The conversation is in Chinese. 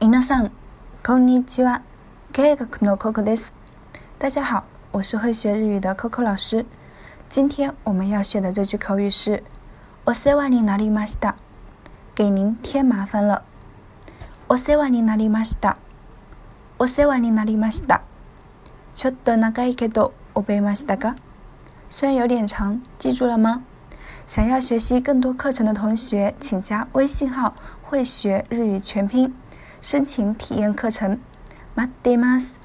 皆さん、こんにちは。計画の Coco です。大家好，我是会学日语的 Coco 老师。今天我们要学的这句口语是“お世話になりました”，给您添麻烦了。お世話になりました。お世話になりました。ちょっと長いけど覚えましたか？虽然有点长，记住了吗？想要学习更多课程的同学，请加微信号“会学日语全拼”， 申请体验课程。待ってます。